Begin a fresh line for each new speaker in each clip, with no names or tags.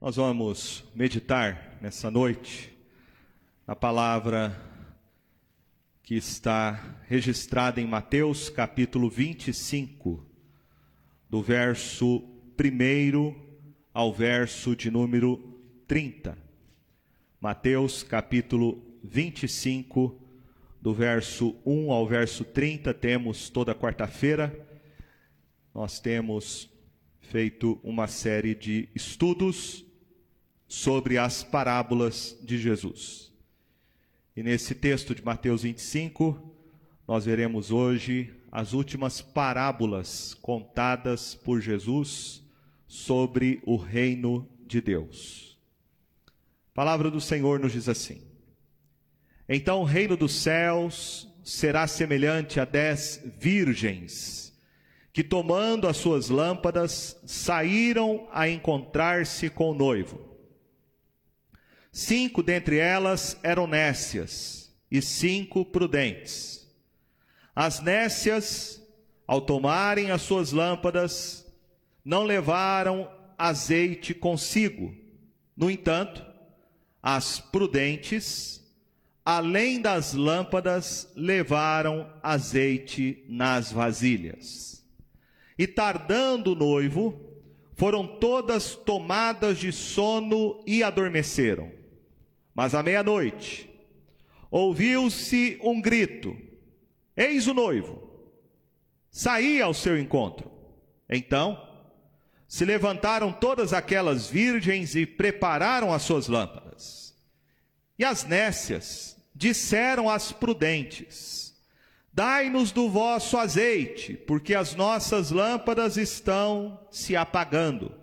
Nós vamos meditar nessa noite na palavra que está registrada em Mateus capítulo 25, do verso 1 ao verso de número 30. Mateus capítulo 25, do verso 1 ao verso 30, temos toda quarta-feira, nós temos feito uma série de estudos sobre as parábolas de Jesus. E nesse texto de Mateus 25, nós veremos hoje as últimas parábolas contadas por Jesus sobre o reino de Deus. A palavra do Senhor nos diz assim: Então o reino dos céus será semelhante a dez virgens que, tomando as suas lâmpadas, saíram a encontrar-se com o noivo. Cinco dentre elas eram nécias e cinco prudentes. As nécias, ao tomarem as suas lâmpadas, não levaram azeite consigo. No entanto, as prudentes, além das lâmpadas, levaram azeite nas vasilhas. E tardando o noivo, foram todas tomadas de sono e adormeceram. Mas à meia-noite, ouviu-se um grito: Eis o noivo! Saí ao seu encontro. Então, se levantaram todas aquelas virgens e prepararam as suas lâmpadas. E as nécias disseram às prudentes: Dai-nos do vosso azeite, porque as nossas lâmpadas estão se apagando.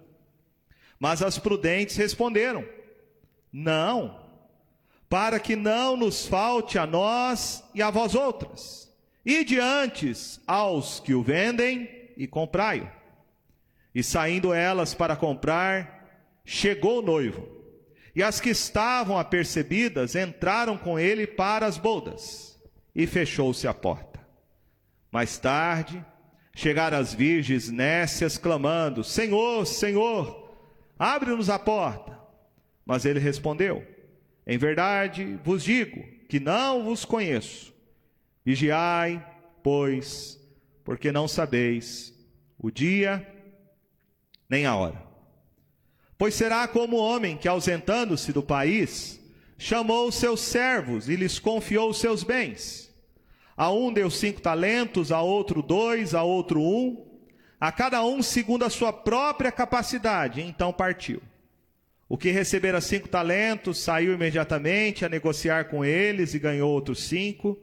Mas as prudentes responderam: Não, para que não nos falte a nós e a vós outras. E diante aos que o vendem e comprai-o. E saindo elas para comprar, chegou o noivo. E as que estavam apercebidas entraram com ele para as bodas. E fechou-se a porta. Mais tarde, chegaram as virgens nécias clamando: Senhor, Senhor, abre-nos a porta. Mas ele respondeu: em verdade vos digo que não vos conheço. Vigiai, pois, porque não sabeis o dia nem a hora. Pois será como o homem que, ausentando-se do país, chamou os seus servos e lhes confiou os seus bens. A um deu cinco talentos, a outro dois, a outro um, a cada um segundo a sua própria capacidade, então partiu. O que recebera cinco talentos saiu imediatamente a negociar com eles e ganhou outros cinco.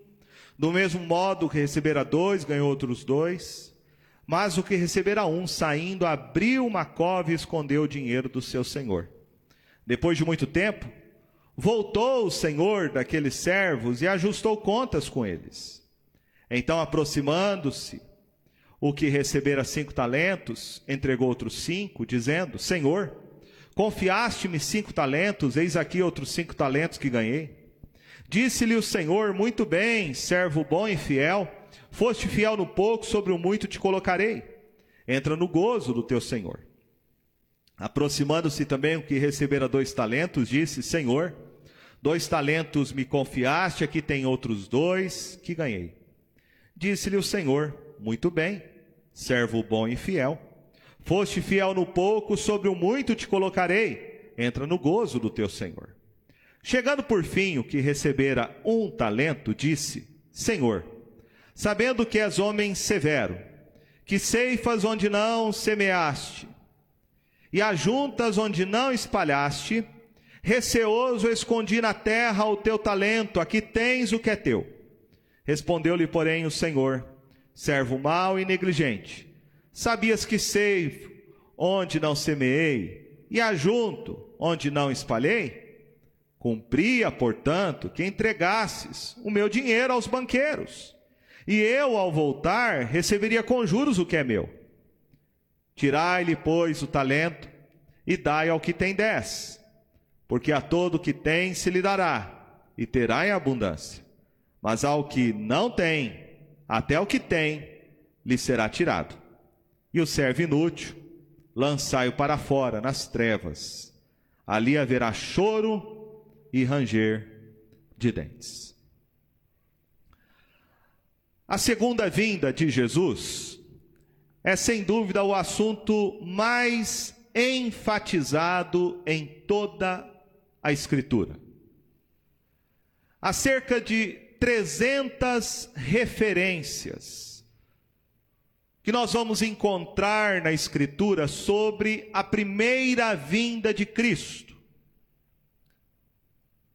Do mesmo modo, o que recebera dois ganhou outros dois. Mas o que recebera um, saindo, abriu uma cova e escondeu o dinheiro do seu senhor. Depois de muito tempo, voltou o senhor daqueles servos e ajustou contas com eles. Então, aproximando-se, o que recebera cinco talentos, entregou outros cinco, dizendo: Senhor, Confiaste-me cinco talentos, eis aqui outros cinco talentos que ganhei. Disse-lhe o Senhor: Muito bem, servo bom e fiel, foste fiel no pouco, sobre o muito te colocarei. Entra no gozo do teu Senhor. Aproximando-se também o que recebera dois talentos, disse: Senhor, dois talentos me confiaste, aqui tem outros dois que ganhei. Disse-lhe o Senhor: Muito bem, servo bom e fiel Foste fiel no pouco, sobre o muito te colocarei. Entra no gozo do teu Senhor. Chegando por fim o que recebera um talento, disse: Senhor, sabendo que és homem severo, que ceifas onde não semeaste, e ajuntas onde não espalhaste, receoso escondi na terra o teu talento, aqui tens o que é teu. Respondeu-lhe, porém, o Senhor: servo mau e negligente Sabias que sei onde não semeei, e ajunto onde não espalhei? Cumpria, portanto, que entregasses o meu dinheiro aos banqueiros, e eu, ao voltar, receberia com juros o que é meu. Tirai-lhe, pois, o talento, e dai ao que tem dez, porque a todo que tem se lhe dará, e terá em abundância. Mas ao que não tem, até o que tem, lhe será tirado. E o servo inútil, lançai-o para fora, nas trevas. Ali haverá choro e ranger de dentes. A segunda vinda de Jesus é sem dúvida o assunto mais enfatizado em toda a Escritura. Há cerca de 300 referências que nós vamos encontrar na Escritura sobre a primeira vinda de Cristo.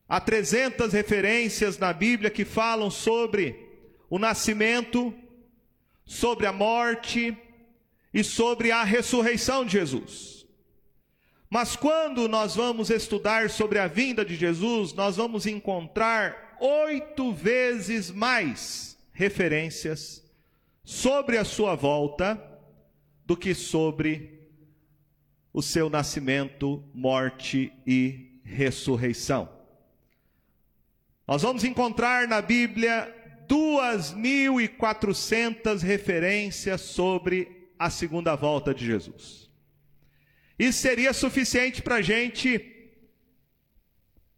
Há 300 referências na Bíblia que falam sobre o nascimento, sobre a morte e sobre a ressurreição de Jesus. Mas quando nós vamos estudar sobre a vinda de Jesus, nós vamos encontrar oito vezes mais referências sobre a sua volta do que sobre o seu nascimento, morte e ressurreição. Nós vamos encontrar na Bíblia 2.400 referências sobre a segunda volta de Jesus. Isso seria suficiente para a gente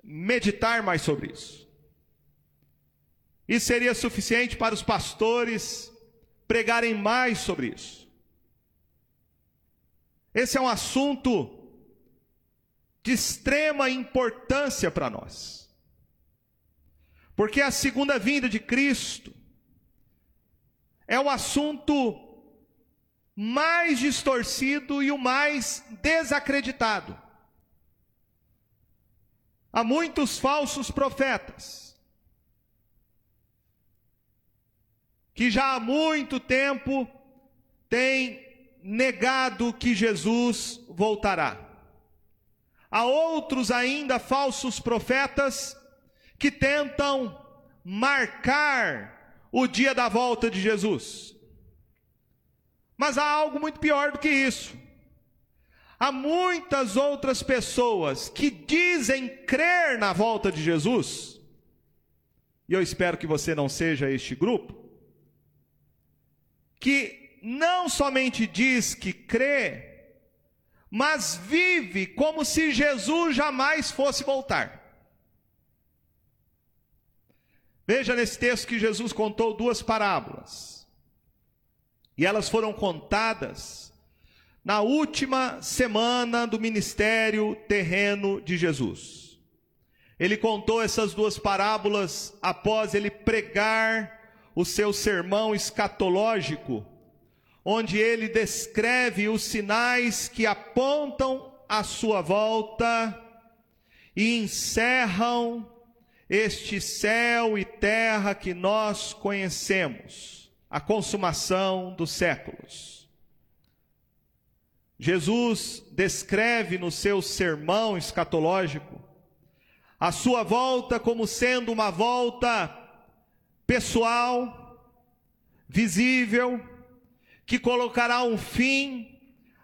meditar mais sobre isso. Isso seria suficiente para os pastores pregarem mais sobre isso. Esse é um assunto de extrema importância para nós. Porque a segunda vinda de Cristo é o assunto mais distorcido e o mais desacreditado. Há muitos falsos profetas que já há muito tempo têm negado que Jesus voltará. Há outros ainda falsos profetas que tentam marcar o dia da volta de Jesus. Mas há algo muito pior do que isso. Há muitas outras pessoas que dizem crer na volta de Jesus, e eu espero que você não seja este grupo, que não somente diz que crê, mas vive como se Jesus jamais fosse voltar. Veja nesse texto que Jesus contou duas parábolas. E elas foram contadas na última semana do ministério terreno de Jesus. Ele contou essas duas parábolas após ele pregar o seu sermão escatológico, onde ele descreve os sinais que apontam a sua volta e encerram este céu e terra que nós conhecemos, a consumação dos séculos. Jesus descreve no seu sermão escatológico a sua volta como sendo uma volta pessoal, visível, que colocará um fim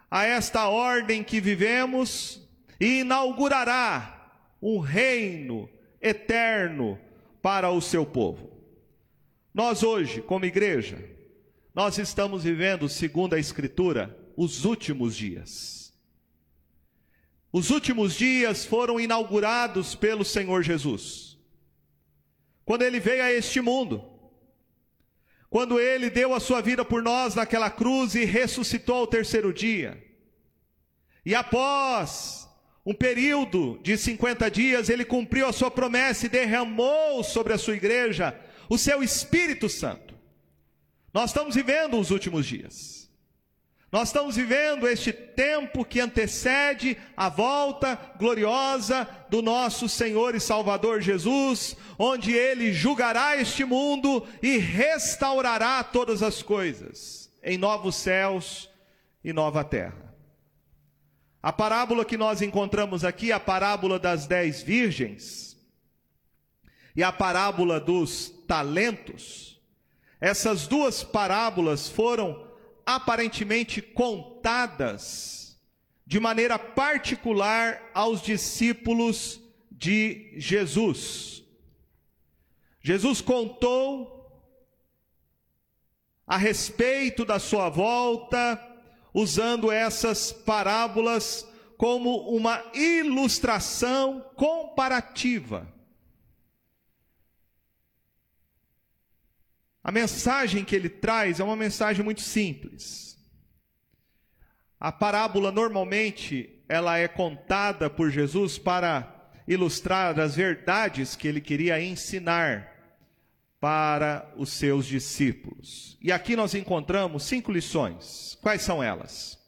a esta ordem que vivemos e inaugurará um reino eterno para o seu povo. Nós hoje, como igreja, nós estamos vivendo, segundo a Escritura, os últimos dias. Os últimos dias foram inaugurados pelo Senhor Jesus. Quando ele veio a este mundo, quando ele deu a sua vida por nós naquela cruz e ressuscitou ao terceiro dia. E após um período de 50 dias, ele cumpriu a sua promessa e derramou sobre a sua igreja o seu Espírito Santo. Nós estamos vivendo os últimos dias. Nós estamos vivendo este tempo que antecede a volta gloriosa do nosso Senhor e Salvador Jesus, onde ele julgará este mundo e restaurará todas as coisas em novos céus e nova terra. A parábola que nós encontramos aqui, a parábola das dez virgens e a parábola dos talentos, essas duas parábolas foram aparentemente contadas de maneira particular aos discípulos de Jesus. Jesus contou a respeito da sua volta, usando essas parábolas como uma ilustração comparativa. A mensagem que ele traz é uma mensagem muito simples. A parábola normalmente ela é contada por Jesus para ilustrar as verdades que ele queria ensinar para os seus discípulos. E aqui nós encontramos cinco lições. Quais são elas?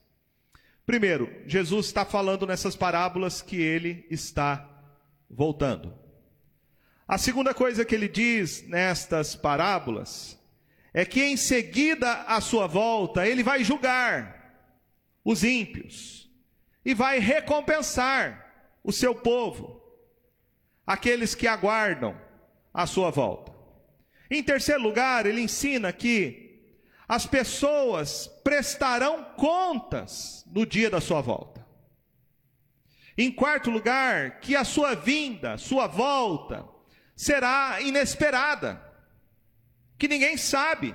Primeiro, Jesus está falando nessas parábolas que ele está voltando. A segunda coisa que ele diz nestas parábolas é que em seguida à sua volta ele vai julgar os ímpios e vai recompensar o seu povo, aqueles que aguardam a sua volta. Em terceiro lugar, ele ensina que as pessoas prestarão contas no dia da sua volta. Em quarto lugar, que a sua vinda, sua volta, será inesperada, que ninguém sabe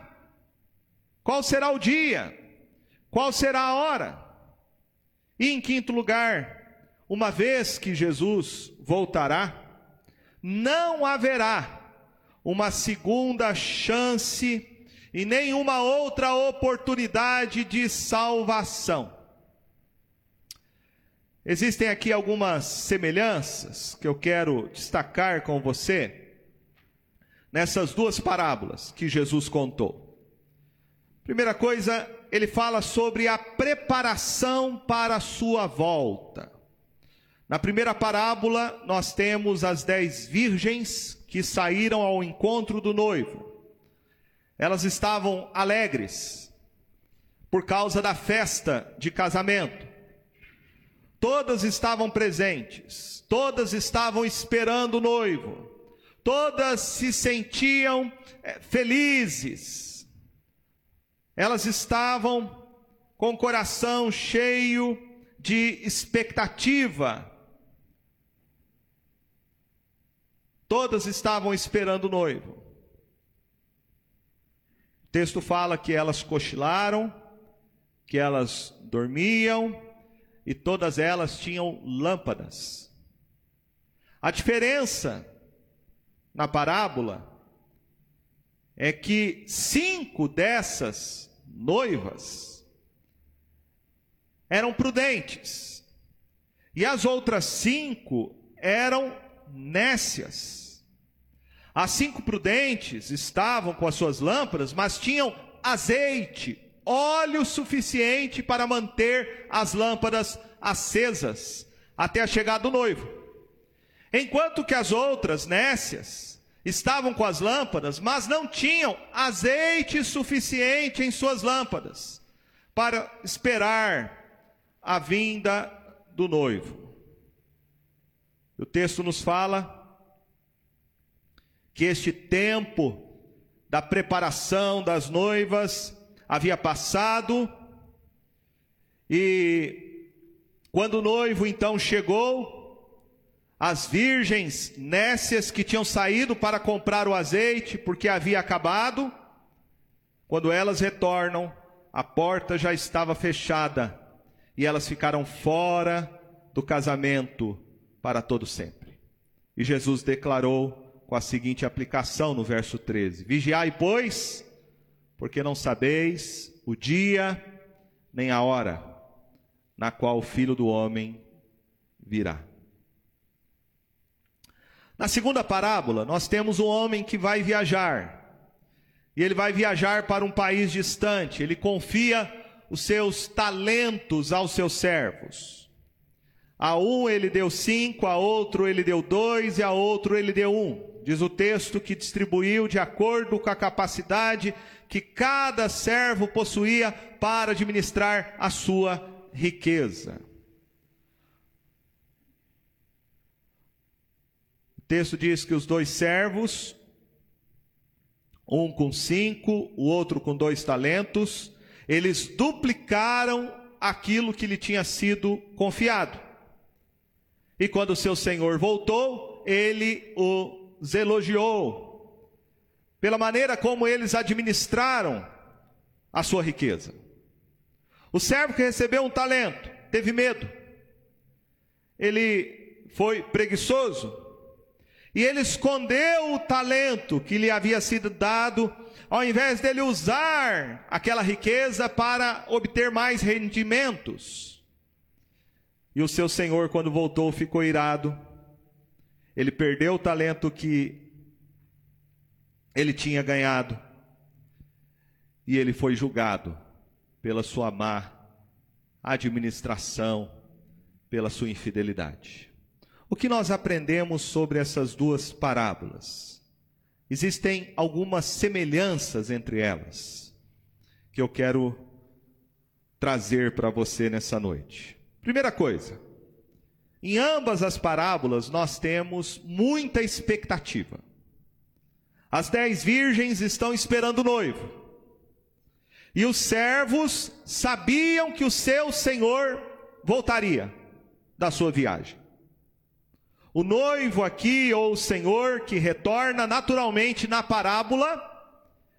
qual será o dia, qual será a hora. E em quinto lugar, uma vez que Jesus voltará, não haverá uma segunda chance e nenhuma outra oportunidade de salvação. Existem aqui algumas semelhanças que eu quero destacar com você nessas duas parábolas que Jesus contou. Primeira coisa, ele fala sobre a preparação para a sua volta. Na primeira parábola, nós temos as dez virgens que saíram ao encontro do noivo. Elas estavam alegres por causa da festa de casamento. Todas estavam presentes, todas estavam esperando o noivo, todas se sentiam é, felizes. Elas estavam com o coração cheio de expectativa. Todas estavam esperando o noivo texto fala que elas cochilaram, que elas dormiam e todas elas tinham lâmpadas. A diferença na parábola é que cinco dessas noivas eram prudentes e as outras cinco eram nécias. As cinco prudentes estavam com as suas lâmpadas, mas tinham azeite, óleo suficiente para manter as lâmpadas acesas até a chegada do noivo. Enquanto que as outras nécias estavam com as lâmpadas, mas não tinham azeite suficiente em suas lâmpadas para esperar a vinda do noivo. O texto nos fala que este tempo da preparação das noivas havia passado e quando o noivo então chegou, as virgens nécias que tinham saído para comprar o azeite porque havia acabado, quando elas retornam, a porta já estava fechada e elas ficaram fora do casamento para todo sempre. E Jesus declarou com a seguinte aplicação no verso 13: Vigiai, pois, porque não sabeis o dia nem a hora na qual o filho do homem virá. Na segunda parábola, nós temos um homem que vai viajar. E ele vai viajar para um país distante. Ele confia os seus talentos aos seus servos. A um ele deu cinco, a outro ele deu dois e a outro ele deu um diz o texto, que distribuiu de acordo com a capacidade que cada servo possuía para administrar a sua riqueza. O texto diz que os dois servos, um com cinco, o outro com dois talentos, eles duplicaram aquilo que lhe tinha sido confiado. E quando seu senhor voltou, ele o os elogiou pela maneira como eles administraram a sua riqueza. O servo que recebeu um talento teve medo, ele foi preguiçoso e ele escondeu o talento que lhe havia sido dado, ao invés dele usar aquela riqueza para obter mais rendimentos. E o seu senhor, quando voltou, ficou irado. Ele perdeu o talento que ele tinha ganhado. E ele foi julgado pela sua má administração, pela sua infidelidade. O que nós aprendemos sobre essas duas parábolas? Existem algumas semelhanças entre elas que eu quero trazer para você nessa noite. Primeira coisa, em ambas as parábolas nós temos muita expectativa. As dez virgens estão esperando o noivo. E os servos sabiam que o seu senhor voltaria da sua viagem. O noivo aqui, ou o Senhor, que retorna naturalmente na parábola,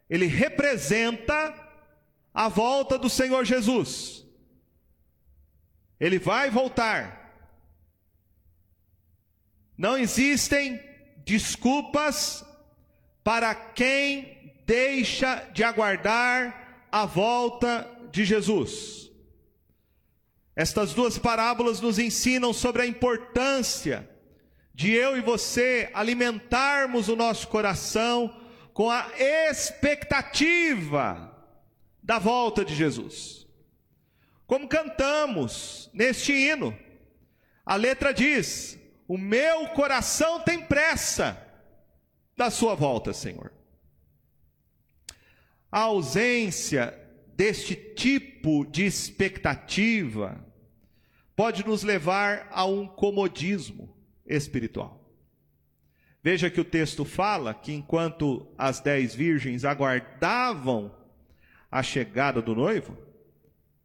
ele representa a volta do Senhor Jesus. Ele vai voltar. Não existem desculpas para quem deixa de aguardar a volta de Jesus. Estas duas parábolas nos ensinam sobre a importância de eu e você alimentarmos o nosso coração com a expectativa da volta de Jesus. Como cantamos neste hino, a letra diz: O meu coração tem pressa da Sua volta, Senhor. A ausência deste tipo de expectativa pode nos levar a um comodismo espiritual. Veja que o texto fala que enquanto as dez virgens aguardavam a chegada do noivo,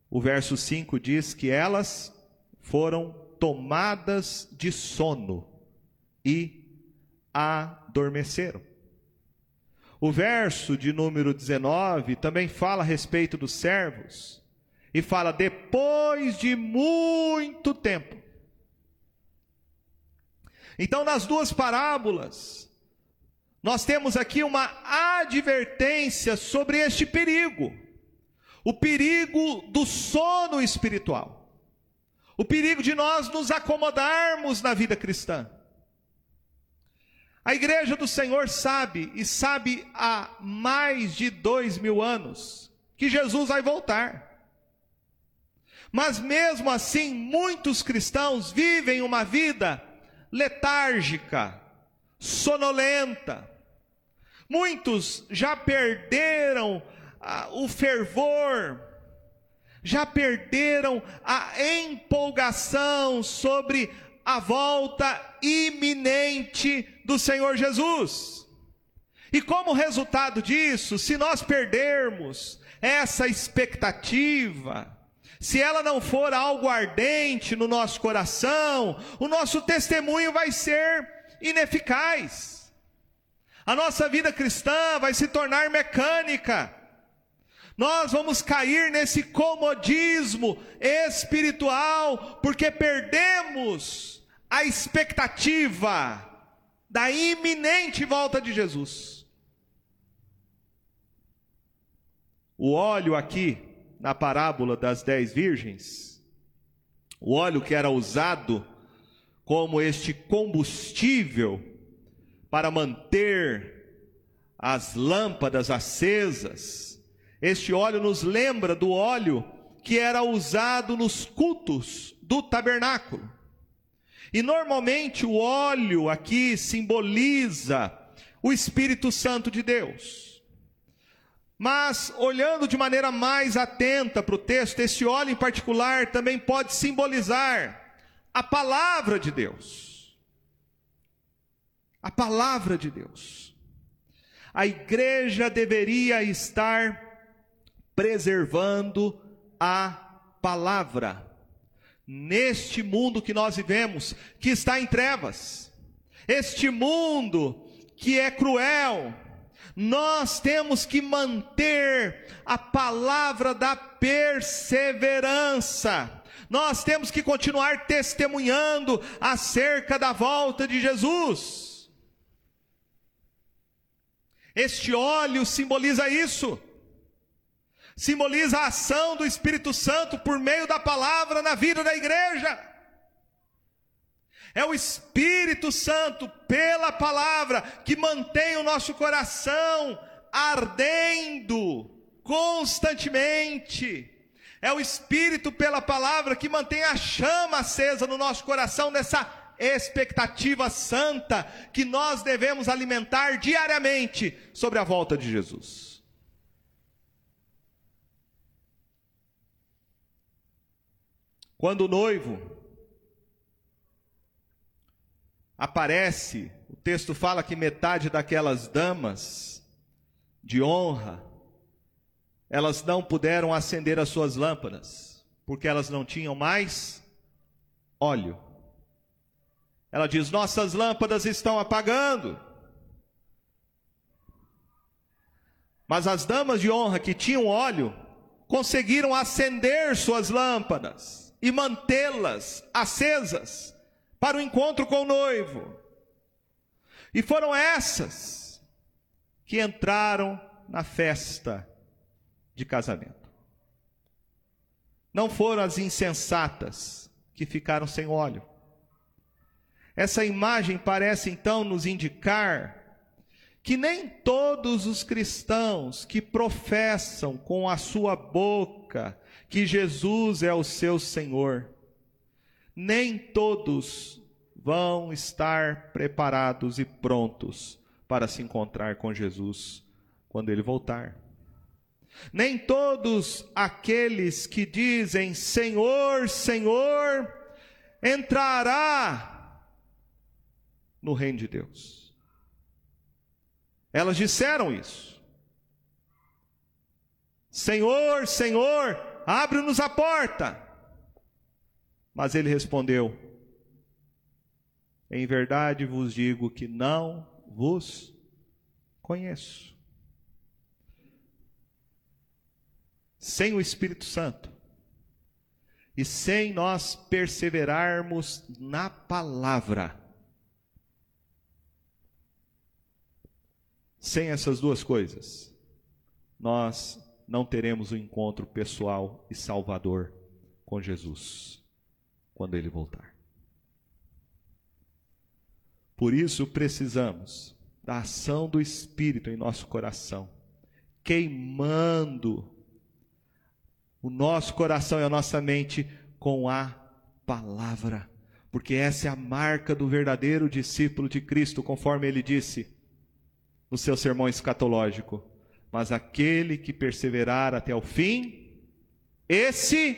o verso 5 diz que elas foram tomadas de sono e adormeceram. O verso de número 19 também fala a respeito dos servos e fala depois de muito tempo então, nas duas parábolas, nós temos aqui uma advertência sobre este perigo, o perigo do sono espiritual, o perigo de nós nos acomodarmos na vida cristã. A igreja do Senhor sabe, e sabe há mais de dois mil anos, que Jesus vai voltar. Mas mesmo assim, muitos cristãos vivem uma vida letárgica, sonolenta. Muitos já perderam ah, o fervor, já perderam a empolgação sobre a volta iminente do Senhor Jesus. E como resultado disso, se nós perdermos essa expectativa, se ela não for algo ardente no nosso coração, o nosso testemunho vai ser ineficaz. A nossa vida cristã vai se tornar mecânica. Nós vamos cair nesse comodismo espiritual, porque perdemos a expectativa da iminente volta de Jesus. O óleo aqui na parábola das dez virgens, o óleo que era usado como este combustível para manter as lâmpadas acesas, este óleo nos lembra do óleo que era usado nos cultos do tabernáculo. E normalmente o óleo aqui simboliza o Espírito Santo de Deus. Mas, olhando de maneira mais atenta para o texto, esse óleo em particular também pode simbolizar a palavra de Deus. A palavra de Deus. A igreja deveria estar preservando a palavra neste mundo que nós vivemos, que está em trevas. Este mundo que é cruel, nós temos que manter a palavra da perseverança. Nós temos que continuar testemunhando acerca da volta de Jesus. Este óleo simboliza isso. Simboliza a ação do Espírito Santo por meio da palavra na vida da igreja. É o Espírito Santo, pela palavra, que mantém o nosso coração ardendo constantemente. É o Espírito, pela palavra, que mantém a chama acesa no nosso coração, nessa expectativa santa que nós devemos alimentar diariamente sobre a volta de Jesus. Quando o noivo aparece, o texto fala que metade daquelas damas de honra, elas não puderam acender as suas lâmpadas, porque elas não tinham mais óleo. Ela diz: Nossas lâmpadas estão apagando. Mas as damas de honra que tinham óleo conseguiram acender suas lâmpadas e mantê-las acesas para o encontro com o noivo. E foram essas que entraram na festa de casamento. Não foram as insensatas que ficaram sem óleo. Essa imagem parece então nos indicar que nem todos os cristãos que professam com a sua boca que Jesus é o seu Senhor, nem todos vão estar preparados e prontos para se encontrar com Jesus quando ele voltar. Nem todos aqueles que dizem Senhor, Senhor, entrará no reino de Deus. Elas disseram isso. Senhor, Senhor, abre-nos a porta. Mas ele respondeu: Em verdade vos digo que não vos conheço. Sem o Espírito Santo e sem nós perseverarmos na palavra, sem essas duas coisas, nós não teremos o um encontro pessoal e salvador com Jesus quando ele voltar. Por isso precisamos da ação do Espírito em nosso coração, queimando o nosso coração e a nossa mente com a palavra, porque essa é a marca do verdadeiro discípulo de Cristo, conforme ele disse no seu sermão escatológico. Mas aquele que perseverar até o fim, esse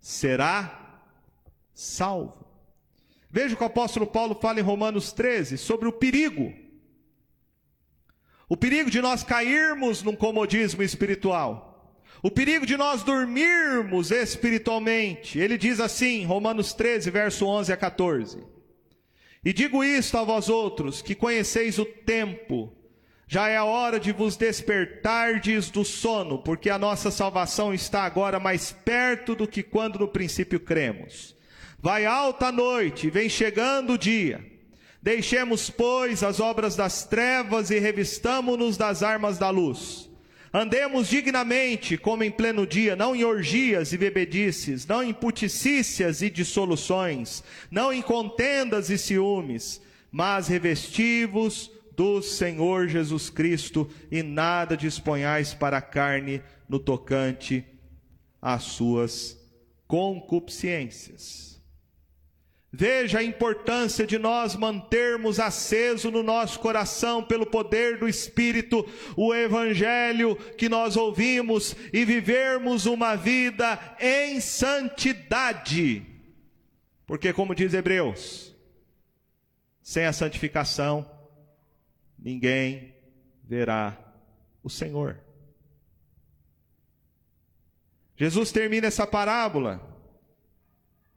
será salvo. Veja o que o apóstolo Paulo fala em Romanos 13 sobre o perigo. O perigo de nós cairmos num comodismo espiritual. O perigo de nós dormirmos espiritualmente. Ele diz assim, Romanos 13, verso 11 a 14. E digo isto a vós outros, que conheceis o tempo, já é a hora de vos despertardes do sono, porque a nossa salvação está agora mais perto do que quando no princípio cremos. Vai alta a noite, vem chegando o dia. Deixemos, pois, as obras das trevas e revistamo-nos das armas da luz. Andemos dignamente, como em pleno dia, não em orgias e bebedices, não em puticícias e dissoluções, não em contendas e ciúmes, mas revestivos do Senhor Jesus Cristo e nada disponhais para a carne no tocante às suas concupiscências. Veja a importância de nós mantermos aceso no nosso coração, pelo poder do Espírito, o Evangelho que nós ouvimos e vivermos uma vida em santidade. Porque, como diz Hebreus, sem a santificação, ninguém verá o Senhor. Jesus termina essa parábola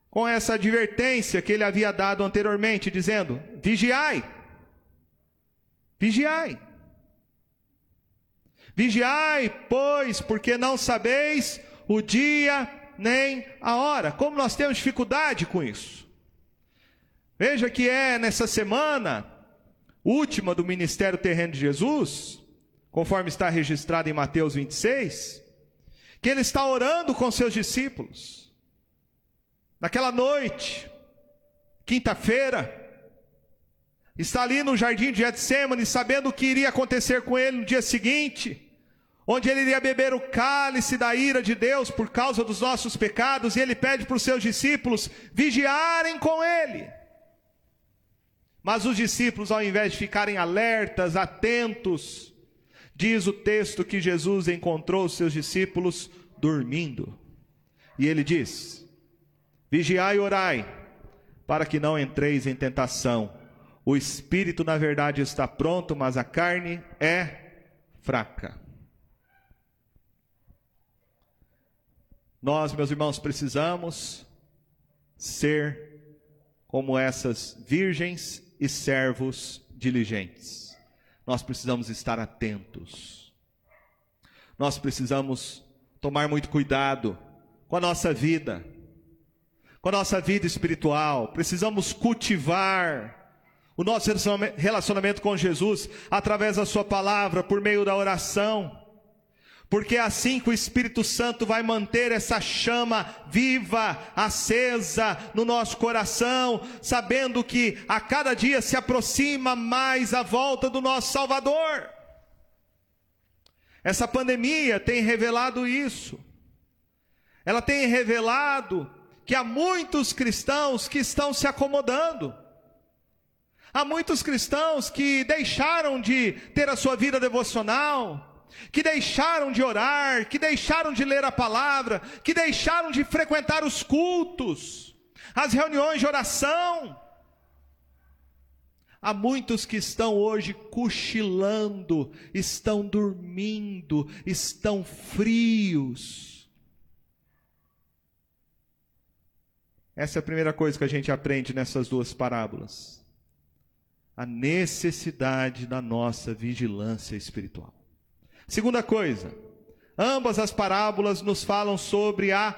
com essa advertência que ele havia dado anteriormente, dizendo: vigiai, vigiai. Vigiai, pois, porque não sabeis o dia nem a hora. Como nós temos dificuldade com isso? Veja que é nessa semana última do ministério terreno de Jesus, conforme está registrado em Mateus 26, que ele está orando com seus discípulos. Naquela noite, quinta-feira, está ali no jardim de Getsemane, sabendo o que iria acontecer com ele no dia seguinte, onde ele iria beber o cálice da ira de Deus por causa dos nossos pecados, e ele pede para os seus discípulos vigiarem com ele. Mas os discípulos, ao invés de ficarem alertas, atentos, diz o texto que Jesus encontrou os seus discípulos dormindo. E ele diz: Vigiai e orai, para que não entreis em tentação. O espírito, na verdade, está pronto, mas a carne é fraca. Nós, meus irmãos, precisamos ser como essas virgens e servos diligentes. Nós precisamos estar atentos. Nós precisamos tomar muito cuidado com a nossa vida, com a nossa vida espiritual. Precisamos cultivar o nosso relacionamento com Jesus através da Sua palavra, por meio da oração. Porque é assim que o Espírito Santo vai manter essa chama viva, acesa no nosso coração, sabendo que a cada dia se aproxima mais a volta do nosso Salvador. Essa pandemia tem revelado isso. Ela tem revelado que há muitos cristãos que estão se acomodando. Há muitos cristãos que deixaram de ter a sua vida devocional, que deixaram de orar, que deixaram de ler a palavra, que deixaram de frequentar os cultos, as reuniões de oração. Há muitos que estão hoje cochilando, estão dormindo, estão frios. Essa é a primeira coisa que a gente aprende nessas duas parábolas. A necessidade da nossa vigilância espiritual. Segunda coisa, ambas as parábolas nos falam sobre a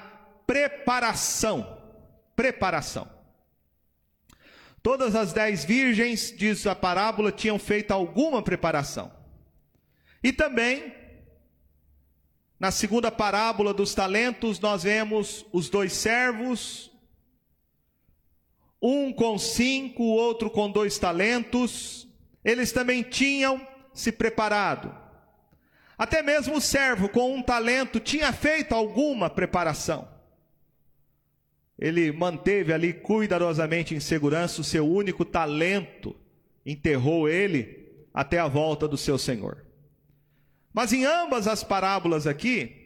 preparação. Preparação. Todas as dez virgens, diz a parábola, tinham feito alguma preparação. E também, na segunda parábola dos talentos, nós vemos os dois servos, um com cinco, o outro com dois talentos. Eles também tinham se preparado. Até mesmo o servo com um talento tinha feito alguma preparação. Ele manteve ali cuidadosamente em segurança o seu único talento, enterrou ele até a volta do seu senhor. Mas em ambas as parábolas aqui,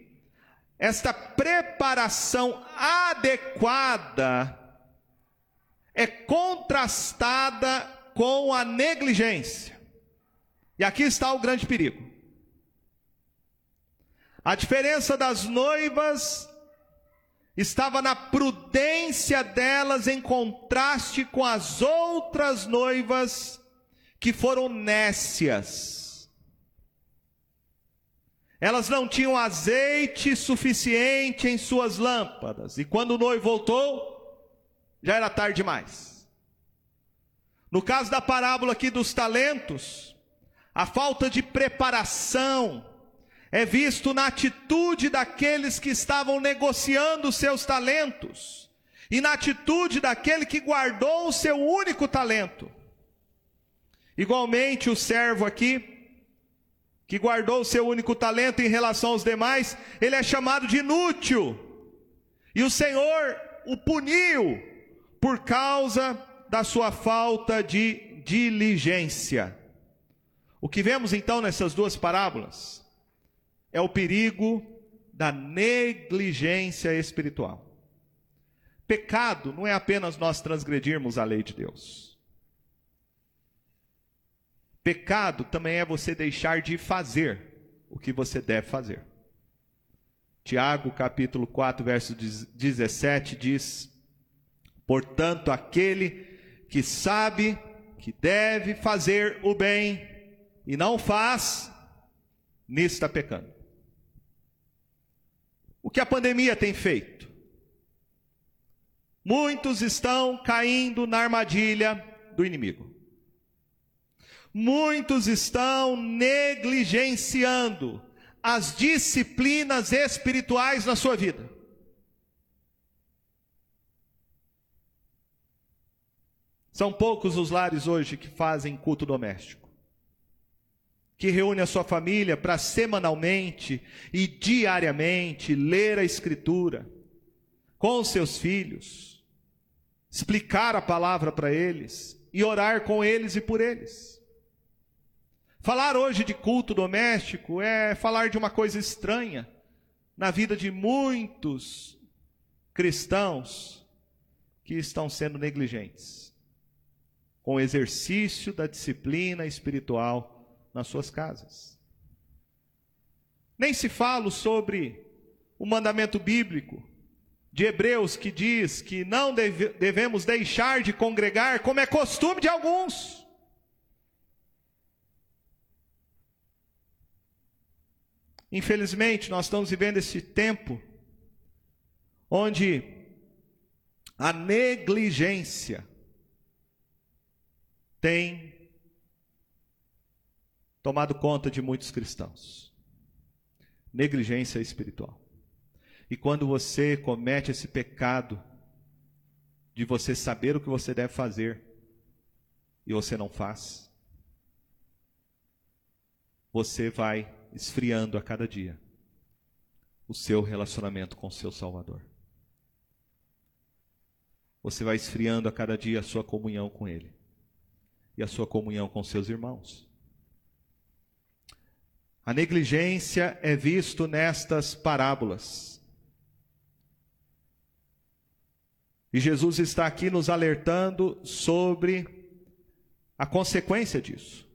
esta preparação adequada é contrastada com a negligência. E aqui está o grande perigo. A diferença das noivas estava na prudência delas em contraste com as outras noivas que foram nécias. Elas não tinham azeite suficiente em suas lâmpadas, e quando o noivo voltou, já era tarde demais. No caso da parábola aqui dos talentos, a falta de preparação, é visto na atitude daqueles que estavam negociando seus talentos e na atitude daquele que guardou o seu único talento. Igualmente, o servo aqui, que guardou o seu único talento em relação aos demais, ele é chamado de inútil. E o Senhor o puniu por causa da sua falta de diligência. O que vemos então nessas duas parábolas? É o perigo da negligência espiritual. Pecado não é apenas nós transgredirmos a lei de Deus. Pecado também é você deixar de fazer o que você deve fazer. Tiago, capítulo 4, verso 17 diz: Portanto, aquele que sabe que deve fazer o bem e não faz, nisso está pecando. O que a pandemia tem feito? Muitos estão caindo na armadilha do inimigo. Muitos estão negligenciando as disciplinas espirituais na sua vida. São poucos os lares hoje que fazem culto doméstico, que reúne a sua família para semanalmente e diariamente ler a Escritura com os seus filhos, explicar a palavra para eles e orar com eles e por eles. Falar hoje de culto doméstico é falar de uma coisa estranha na vida de muitos cristãos que estão sendo negligentes com o exercício da disciplina espiritual nas suas casas. Nem se fala sobre o mandamento bíblico de Hebreus que diz que não deve, devemos deixar de congregar, como é costume de alguns. Infelizmente, nós estamos vivendo esse tempo onde a negligência tem tomado conta de muitos cristãos. Negligência espiritual. E quando você comete esse pecado de você saber o que você deve fazer e você não faz, você vai esfriando a cada dia o seu relacionamento com o seu Salvador. Você vai esfriando a cada dia a sua comunhão com Ele e a sua comunhão com seus irmãos. A negligência é visto nestas parábolas. E Jesus está aqui nos alertando sobre a consequência disso.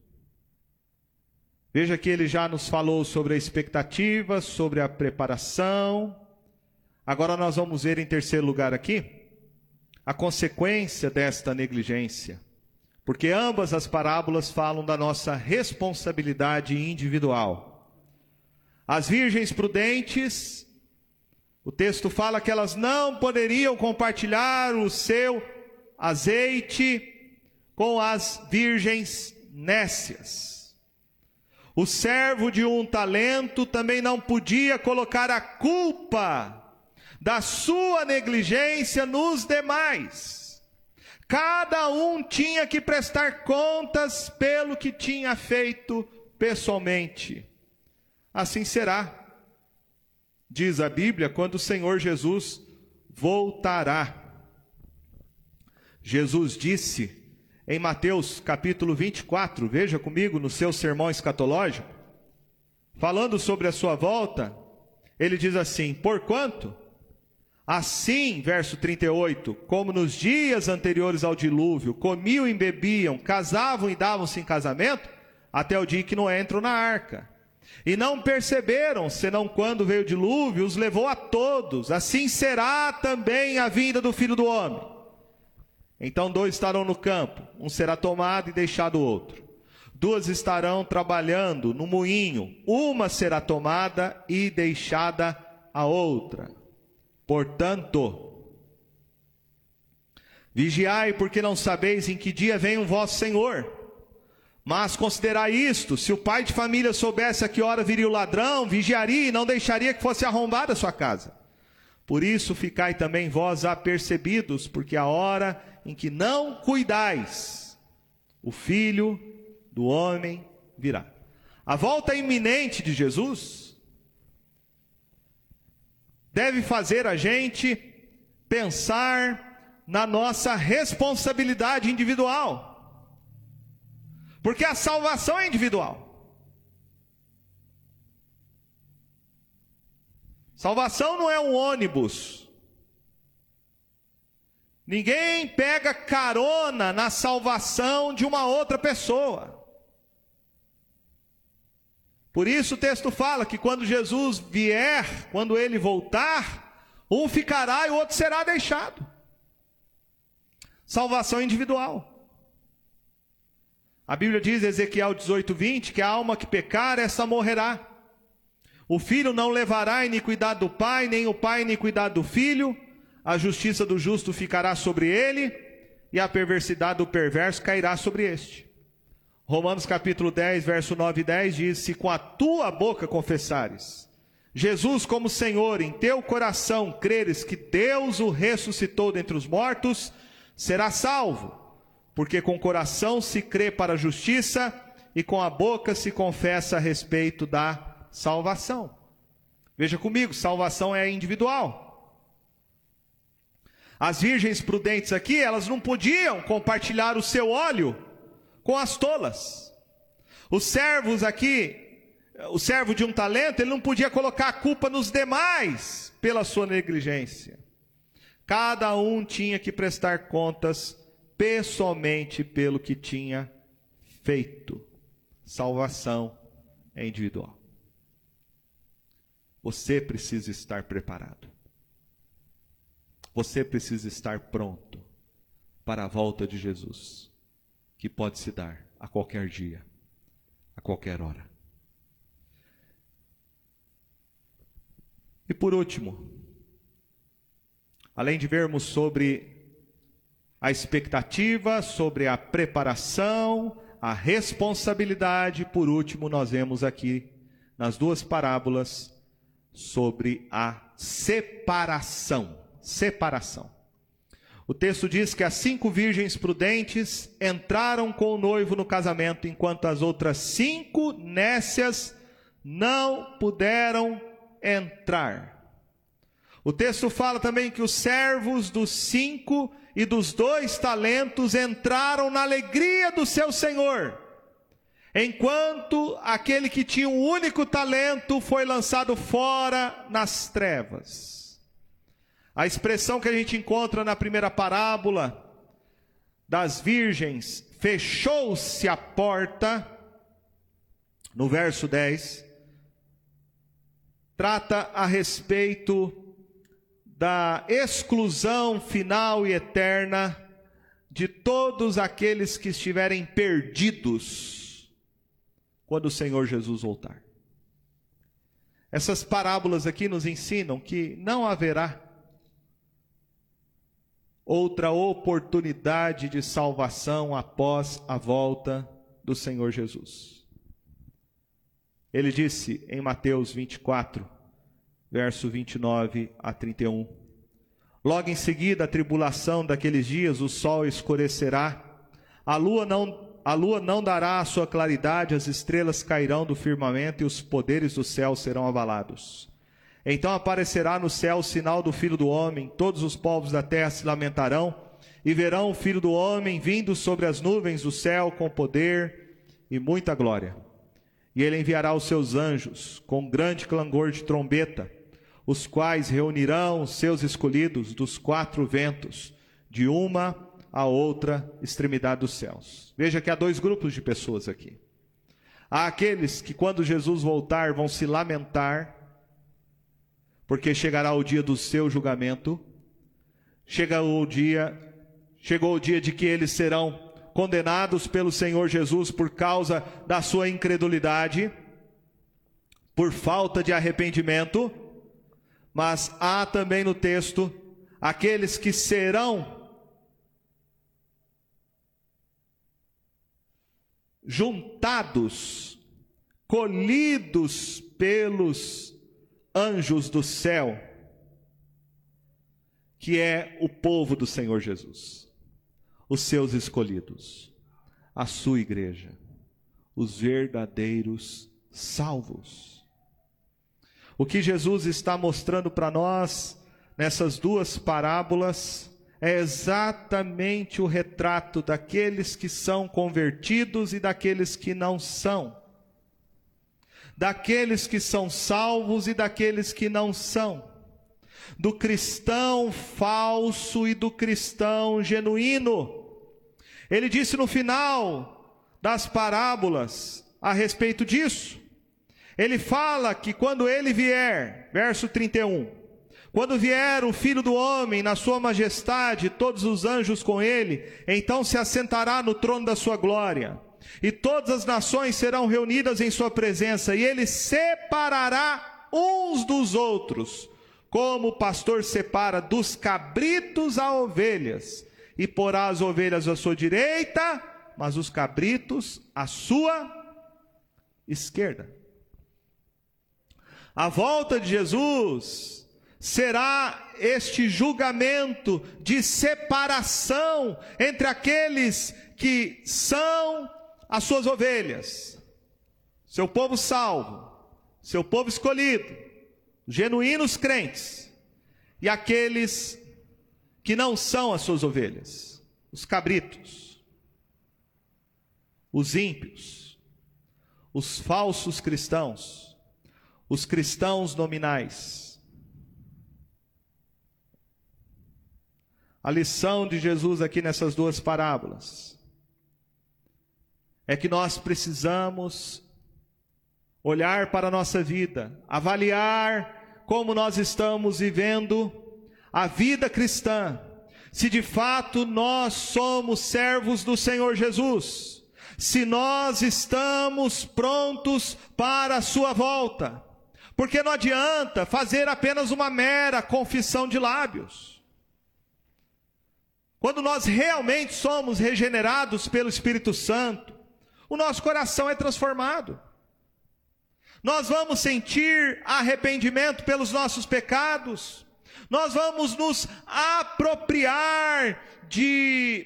Veja que ele já nos falou sobre a expectativa, sobre a preparação. Agora nós vamos ver em terceiro lugar aqui a consequência desta negligência. Porque ambas as parábolas falam da nossa responsabilidade individual. As virgens prudentes, o texto fala que elas não poderiam compartilhar o seu azeite com as virgens nécias. O servo de um talento também não podia colocar a culpa da sua negligência nos demais. Cada um tinha que prestar contas pelo que tinha feito pessoalmente. Assim será, diz a Bíblia, quando o Senhor Jesus voltará. Jesus disse em Mateus capítulo 24, veja comigo no seu sermão escatológico, falando sobre a sua volta, ele diz assim: Porquanto, assim, verso 38, como nos dias anteriores ao dilúvio, comiam e bebiam, casavam e davam-se em casamento, até o dia que não entram na arca. E não perceberam, senão quando veio o dilúvio, os levou a todos. Assim será também a vinda do filho do homem. Então dois estarão no campo, um será tomado e deixado o outro. Duas estarão trabalhando no moinho, uma será tomada e deixada a outra. Portanto, vigiai, porque não sabeis em que dia vem o vosso Senhor. Mas considerai isto: se o pai de família soubesse a que hora viria o ladrão, vigiaria e não deixaria que fosse arrombada a sua casa. Por isso ficai também vós apercebidos, porque a hora em que não cuidais, o filho do homem virá. A volta iminente de Jesus deve fazer a gente pensar na nossa responsabilidade individual. Porque a salvação é individual. Salvação não é um ônibus Ninguém pega carona na salvação de uma outra pessoa. Por isso o texto fala que quando Jesus vier, quando ele voltar, um ficará e o outro será deixado. Salvação individual. A Bíblia diz, Ezequiel 18, 20, que a alma que pecar, essa morrerá. O filho não levará a iniquidade do pai, nem o pai a iniquidade do filho a justiça do justo ficará sobre ele, e a perversidade do perverso cairá sobre este. Romanos capítulo 10, verso 9 e 10 diz: Se com a tua boca confessares Jesus como Senhor, em teu coração creres que Deus o ressuscitou dentre os mortos, será salvo, porque com o coração se crê para a justiça e com a boca se confessa a respeito da salvação. Veja comigo, salvação é individual. As virgens prudentes aqui, elas não podiam compartilhar o seu óleo com as tolas. Os servos aqui, o servo de um talento, ele não podia colocar a culpa nos demais pela sua negligência. Cada um tinha que prestar contas pessoalmente pelo que tinha feito. Salvação é individual. Você precisa estar preparado. Você precisa estar pronto para a volta de Jesus, que pode se dar a qualquer dia, a qualquer hora. E por último, além de vermos sobre a expectativa, sobre a preparação, a responsabilidade, por último, nós vemos aqui nas duas parábolas sobre a separação. Separação. O texto diz que as cinco virgens prudentes entraram com o noivo no casamento, enquanto as outras cinco nécias não puderam entrar. O texto fala também que os servos dos cinco e dos dois talentos entraram na alegria do seu senhor enquanto aquele que tinha um único talento foi lançado fora nas trevas. A expressão que a gente encontra na primeira parábola das virgens, fechou-se a porta, no verso 10, trata a respeito da exclusão final e eterna de todos aqueles que estiverem perdidos quando o Senhor Jesus voltar. Essas parábolas aqui nos ensinam que não haverá outra oportunidade de salvação após a volta do Senhor Jesus. Ele disse em Mateus 24, verso 29 a 31. Logo em seguida, a tribulação daqueles dias, o sol escurecerá, a lua não a lua não dará a sua claridade, as estrelas cairão do firmamento e os poderes do céu serão abalados. Então aparecerá no céu o sinal do Filho do Homem, todos os povos da terra se lamentarão e verão o Filho do Homem vindo sobre as nuvens do céu com poder e muita glória. E ele enviará os seus anjos com grande clangor de trombeta, os quais reunirão os seus escolhidos dos quatro ventos, de uma a outra extremidade dos céus. Veja que há dois grupos de pessoas aqui. Há aqueles que, quando Jesus voltar, vão se lamentar, porque chegará o dia do seu julgamento. Chega o dia, chegou o dia de que eles serão condenados pelo Senhor Jesus por causa da sua incredulidade, por falta de arrependimento. Mas há também no texto aqueles que serão juntados, colhidos pelos anjos do céu, que é o povo do Senhor Jesus, os seus escolhidos, a sua igreja, os verdadeiros salvos. O que Jesus está mostrando para nós nessas duas parábolas é exatamente o retrato daqueles que são convertidos e daqueles que não são, daqueles que são salvos e daqueles que não são, do cristão falso e do cristão genuíno. Ele disse no final das parábolas a respeito disso. Ele fala que quando ele vier, verso 31, quando vier o filho do homem na sua majestade, todos os anjos com ele, então se assentará no trono da sua glória, e todas as nações serão reunidas em sua presença, e ele separará uns dos outros, como o pastor separa dos cabritos as ovelhas, e porá as ovelhas à sua direita, mas os cabritos à sua esquerda. A volta de Jesus será este julgamento de separação entre aqueles que são as suas ovelhas, seu povo salvo, seu povo escolhido, genuínos crentes, e aqueles que não são as suas ovelhas, os cabritos, os ímpios, os falsos cristãos, os cristãos nominais. A lição de Jesus aqui nessas duas parábolas é que nós precisamos olhar para a nossa vida, avaliar como nós estamos vivendo a vida cristã, se de fato nós somos servos do Senhor Jesus, se nós estamos prontos para a Sua volta, porque não adianta fazer apenas uma mera confissão de lábios. Quando nós realmente somos regenerados pelo Espírito Santo, o nosso coração é transformado. Nós vamos sentir arrependimento pelos nossos pecados, nós vamos nos apropriar de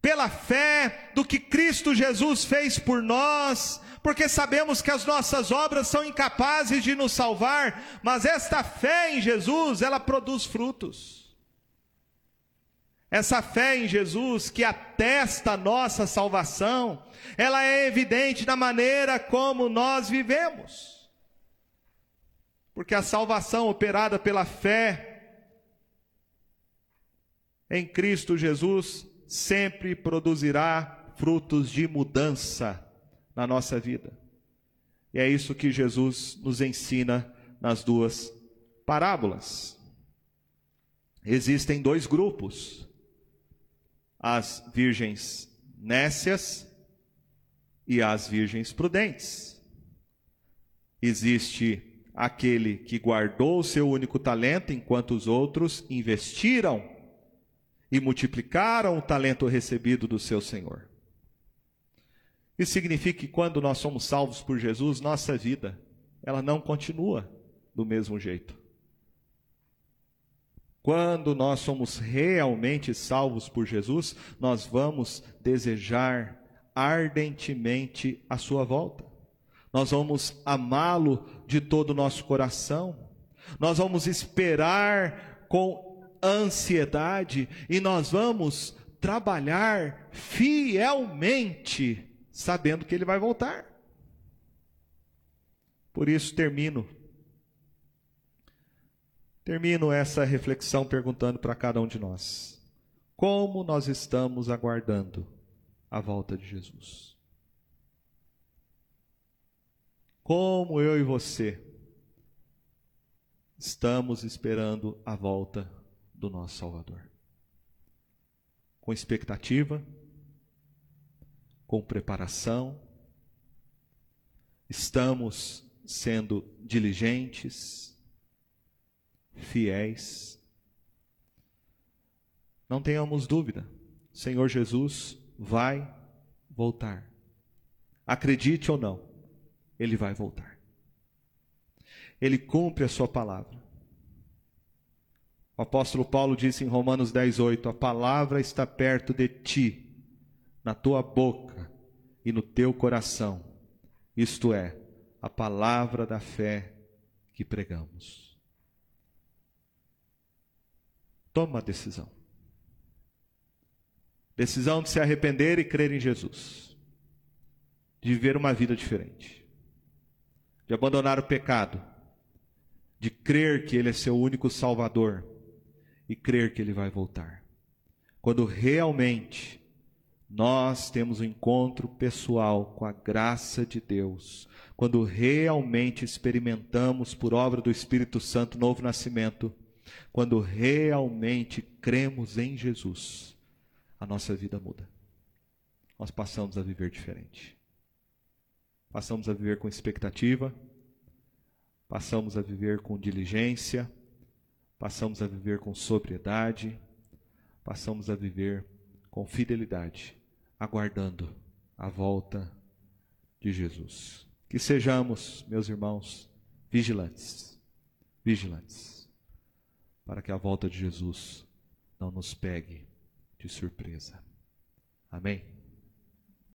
pela fé do que Cristo Jesus fez por nós, porque sabemos que as nossas obras são incapazes de nos salvar, mas esta fé em Jesus, ela produz frutos. Essa fé em Jesus que atesta a nossa salvação, ela é evidente na maneira como nós vivemos. Porque a salvação operada pela fé em Cristo Jesus sempre produzirá frutos de mudança na nossa vida. E é isso que Jesus nos ensina nas duas parábolas. Existem dois grupos as virgens nécias e as virgens prudentes. Existe aquele que guardou o seu único talento, enquanto os outros investiram e multiplicaram o talento recebido do seu Senhor. Isso significa que quando nós somos salvos por Jesus, nossa vida, ela não continua do mesmo jeito. Quando nós somos realmente salvos por Jesus, nós vamos desejar ardentemente a sua volta. Nós vamos amá-lo de todo o nosso coração. Nós vamos esperar com ansiedade e nós vamos trabalhar fielmente, sabendo que ele vai voltar. Por isso termino Termino essa reflexão perguntando para cada um de nós: como nós estamos aguardando a volta de Jesus? Como eu e você estamos esperando a volta do nosso Salvador? Com expectativa, com preparação, estamos sendo diligentes, fiéis. Não tenhamos dúvida, Senhor Jesus vai voltar. Acredite ou não, ele vai voltar. Ele cumpre a sua palavra. O apóstolo Paulo disse em Romanos 10:8, a palavra está perto de ti, na tua boca e no teu coração. Isto é, a palavra da fé que pregamos. Toma uma decisão. Decisão de se arrepender e crer em Jesus. De viver uma vida diferente. De abandonar o pecado. De crer que Ele é seu único Salvador. E crer que Ele vai voltar. Quando realmente nós temos um encontro pessoal com a graça de Deus, quando realmente experimentamos por obra do Espírito Santo novo nascimento, quando realmente cremos em Jesus, a nossa vida muda. Nós passamos a viver diferente. Passamos a viver com expectativa, passamos a viver com diligência, passamos a viver com sobriedade, passamos a viver com fidelidade, aguardando a volta de Jesus. Que sejamos, meus irmãos, vigilantes, vigilantes, para que a volta de Jesus não nos pegue de surpresa. Amém?